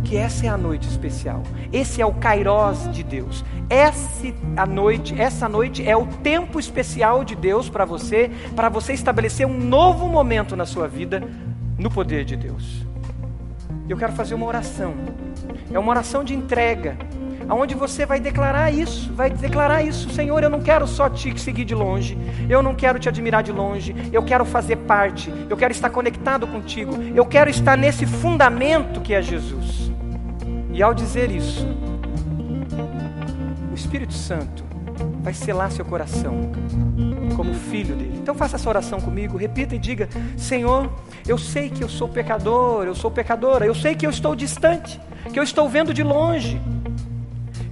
S1: que essa é a noite especial. Esse é o Kairós de Deus. Essa a noite, essa noite é o tempo especial de Deus para você, para você estabelecer um novo momento na sua vida no poder de Deus. Eu quero fazer uma oração. É uma oração de entrega, aonde você vai declarar isso, vai declarar isso, Senhor, eu não quero só te seguir de longe, eu não quero te admirar de longe, eu quero fazer parte, eu quero estar conectado contigo, eu quero estar nesse fundamento que é Jesus. E ao dizer isso, o Espírito Santo vai selar seu coração como filho dele. Então faça essa oração comigo, repita e diga: Senhor, eu sei que eu sou pecador, eu sou pecadora, eu sei que eu estou distante, que eu estou vendo de longe.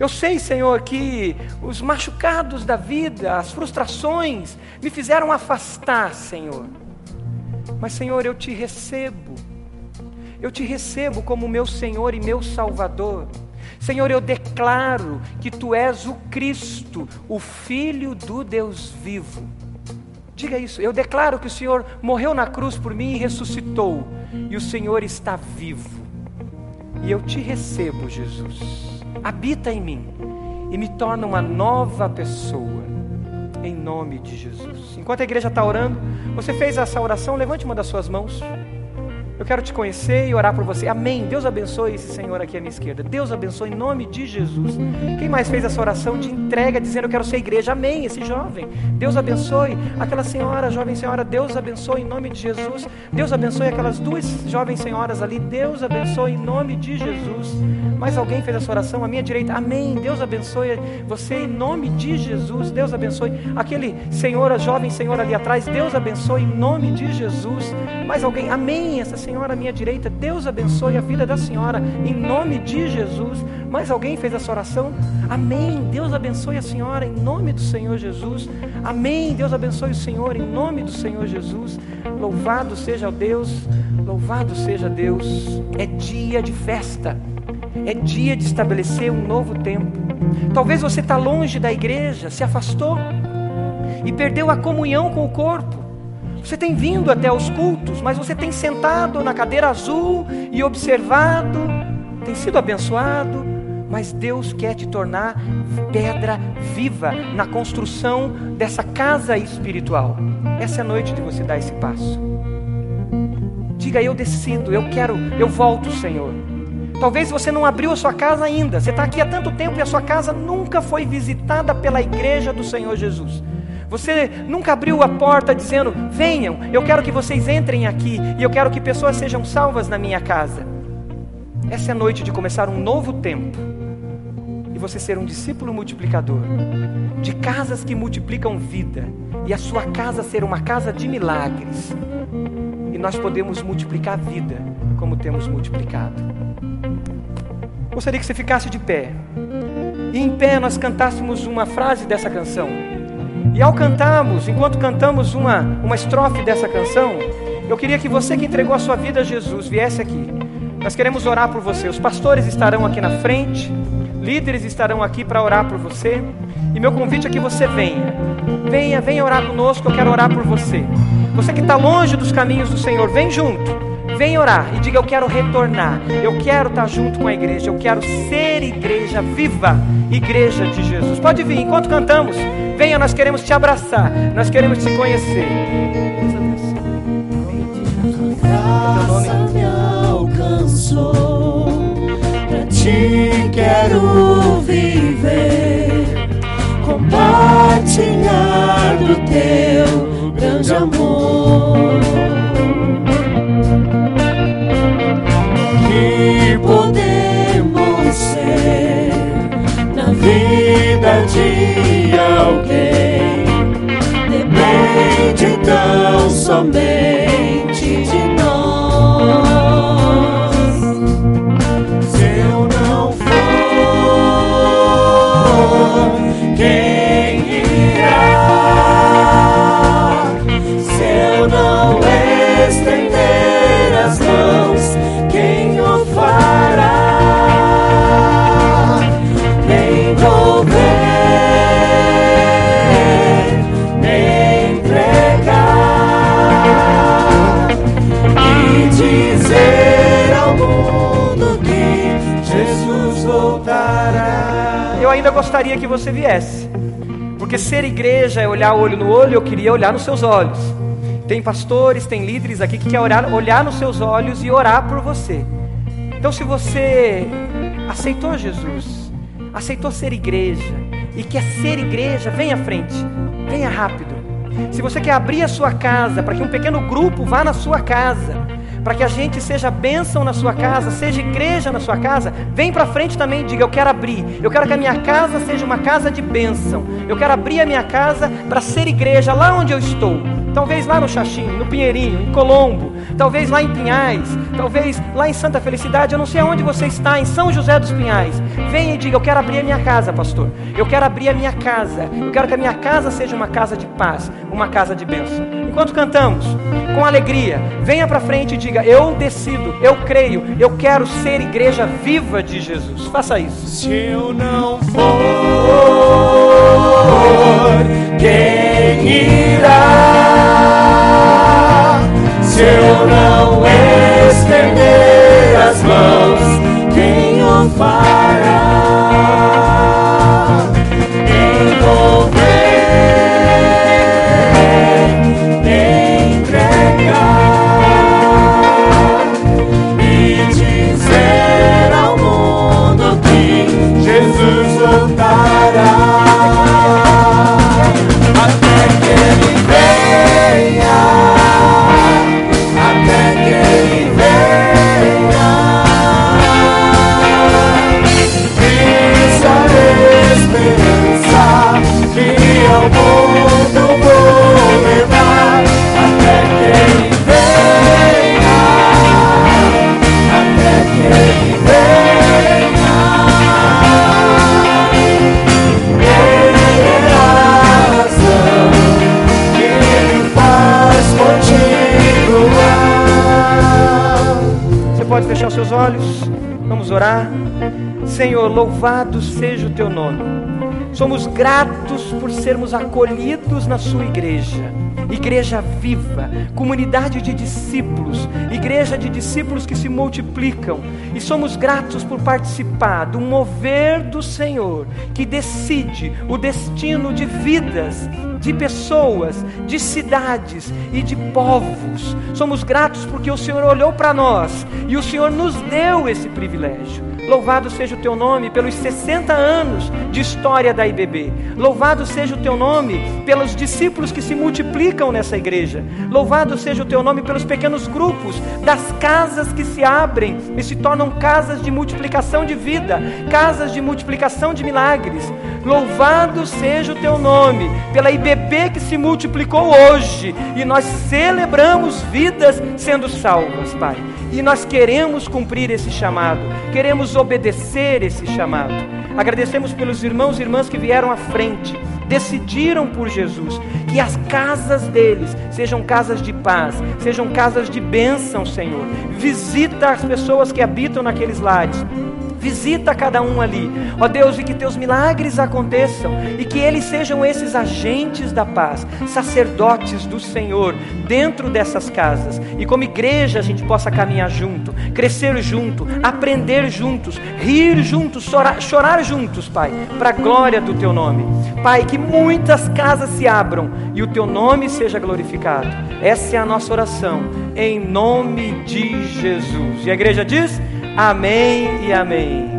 S1: Eu sei, Senhor, que os machucados da vida, as frustrações, me fizeram afastar, Senhor. Mas, Senhor, eu te recebo eu te recebo como meu Senhor e meu Salvador. Senhor, eu declaro que tu és o Cristo, o Filho do Deus vivo. Diga isso, eu declaro que o Senhor morreu na cruz por mim e ressuscitou, e o Senhor está vivo. E eu te recebo, Jesus. Habita em mim e me torna uma nova pessoa, em nome de Jesus. Enquanto a igreja está orando, você fez essa oração, levante uma das suas mãos. Eu quero te conhecer e orar por você. Amém. Deus abençoe esse senhor aqui à minha esquerda. Deus abençoe em nome de Jesus. Quem mais fez essa oração de entrega, dizendo eu quero ser igreja? Amém. Esse jovem. Deus abençoe aquela senhora, jovem senhora. Deus abençoe em nome de Jesus. Deus abençoe aquelas duas jovens senhoras ali. Deus abençoe em nome de Jesus. Mais alguém fez essa oração à minha direita? Amém. Deus abençoe você em nome de Jesus. Deus abençoe aquele senhor, a jovem senhora ali atrás. Deus abençoe em nome de Jesus. Mais alguém? Amém. Essa senhora senhora à minha direita. Deus abençoe a vida da senhora, em nome de Jesus. Mais alguém fez essa oração? Amém. Deus abençoe a senhora, em nome do Senhor Jesus. Amém. Deus abençoe o Senhor, em nome do Senhor Jesus. Louvado seja Deus, louvado seja Deus. É dia de festa. É dia de estabelecer um novo tempo. Talvez você está longe da igreja, se afastou e perdeu a comunhão com o corpo. Você tem vindo até os cultos, mas você tem sentado na cadeira azul e observado, tem sido abençoado, mas Deus quer te tornar pedra viva na construção dessa casa espiritual. Essa é a noite de você dar esse passo. Diga, eu decido, eu quero, eu volto, Senhor. Talvez você não abriu a sua casa ainda. Você está aqui há tanto tempo e a sua casa nunca foi visitada pela igreja do Senhor Jesus. Você nunca abriu a porta dizendo: Venham, eu quero que vocês entrem aqui e eu quero que pessoas sejam salvas na minha casa. Essa é a noite de começar um novo tempo e você ser um discípulo multiplicador de casas que multiplicam vida e a sua casa ser uma casa de milagres. E nós podemos multiplicar vida como temos multiplicado. Gostaria que você ficasse de pé. E em pé nós cantássemos uma frase dessa canção. E ao cantarmos, enquanto cantamos uma, uma estrofe dessa canção, eu queria que você que entregou a sua vida a Jesus viesse aqui. Nós queremos orar por você. Os pastores estarão aqui na frente, líderes estarão aqui para orar por você. E meu convite é que você venha. Venha, venha orar conosco, eu quero orar por você. Você que está longe dos caminhos do Senhor, vem junto. Vem orar e diga: Eu quero retornar. Eu quero estar junto com a igreja. Eu quero ser igreja viva, igreja de Jesus. Pode vir enquanto cantamos. Venha, nós queremos te abraçar. Nós queremos te conhecer.
S7: Graça me alcançou. Pra ti quero viver, compartilhar do teu grande amor. Vida de alguém. Depende tão somente
S1: ainda gostaria que você viesse. Porque ser igreja é olhar olho no olho, eu queria olhar nos seus olhos. Tem pastores, tem líderes aqui que querem olhar, olhar nos seus olhos e orar por você. Então, se você aceitou Jesus, aceitou ser igreja e quer ser igreja, venha à frente, venha rápido. Se você quer abrir a sua casa para que um pequeno grupo vá na sua casa, para que a gente seja bênção na sua casa, seja igreja na sua casa, vem para frente também e diga: Eu quero abrir, eu quero que a minha casa seja uma casa de bênção, eu quero abrir a minha casa para ser igreja lá onde eu estou. Talvez lá no Xaxim, no Pinheirinho, em Colombo, talvez lá em Pinhais, talvez lá em Santa Felicidade, eu não sei aonde você está, em São José dos Pinhais. Venha e diga: Eu quero abrir a minha casa, pastor. Eu quero abrir a minha casa. Eu quero que a minha casa seja uma casa de paz, uma casa de bênção. Enquanto cantamos, com alegria, venha para frente e diga: Eu decido, eu creio, eu quero ser igreja viva de Jesus. Faça isso.
S7: Se eu não for, quem irá? Eu não estender as mãos, olhos, vamos orar.
S1: Senhor, louvado seja o teu nome. Somos gratos por sermos acolhidos na sua igreja. Igreja viva, comunidade de discípulos, igreja de discípulos que se multiplicam. E somos gratos por participar do mover do Senhor, que decide o destino de vidas, de pessoas, de cidades e de povos. Somos gratos porque o Senhor olhou para nós e o Senhor nos deu esse privilégio. Louvado seja o teu nome pelos 60 anos de história da IBB. Louvado seja o teu nome pelos discípulos que se multiplicam nessa igreja. Louvado seja o teu nome pelos pequenos grupos, das casas que se abrem e se tornam casas de multiplicação de vida, casas de multiplicação de milagres. Louvado seja o teu nome pela IBB que se multiplicou hoje e nós celebramos vidas sendo salvas, Pai. E nós queremos cumprir esse chamado, queremos obedecer esse chamado. Agradecemos pelos irmãos e irmãs que vieram à frente, decidiram por Jesus, que as casas deles sejam casas de paz, sejam casas de bênção, Senhor. Visita as pessoas que habitam naqueles lares. Visita cada um ali, ó Deus, e que teus milagres aconteçam e que eles sejam esses agentes da paz, sacerdotes do Senhor dentro dessas casas. E como igreja a gente possa caminhar junto, crescer junto, aprender juntos, rir juntos, chorar, chorar juntos, Pai, para a glória do teu nome. Pai, que muitas casas se abram e o teu nome seja glorificado. Essa é a nossa oração, em nome de Jesus. E a igreja diz: Amém e amém.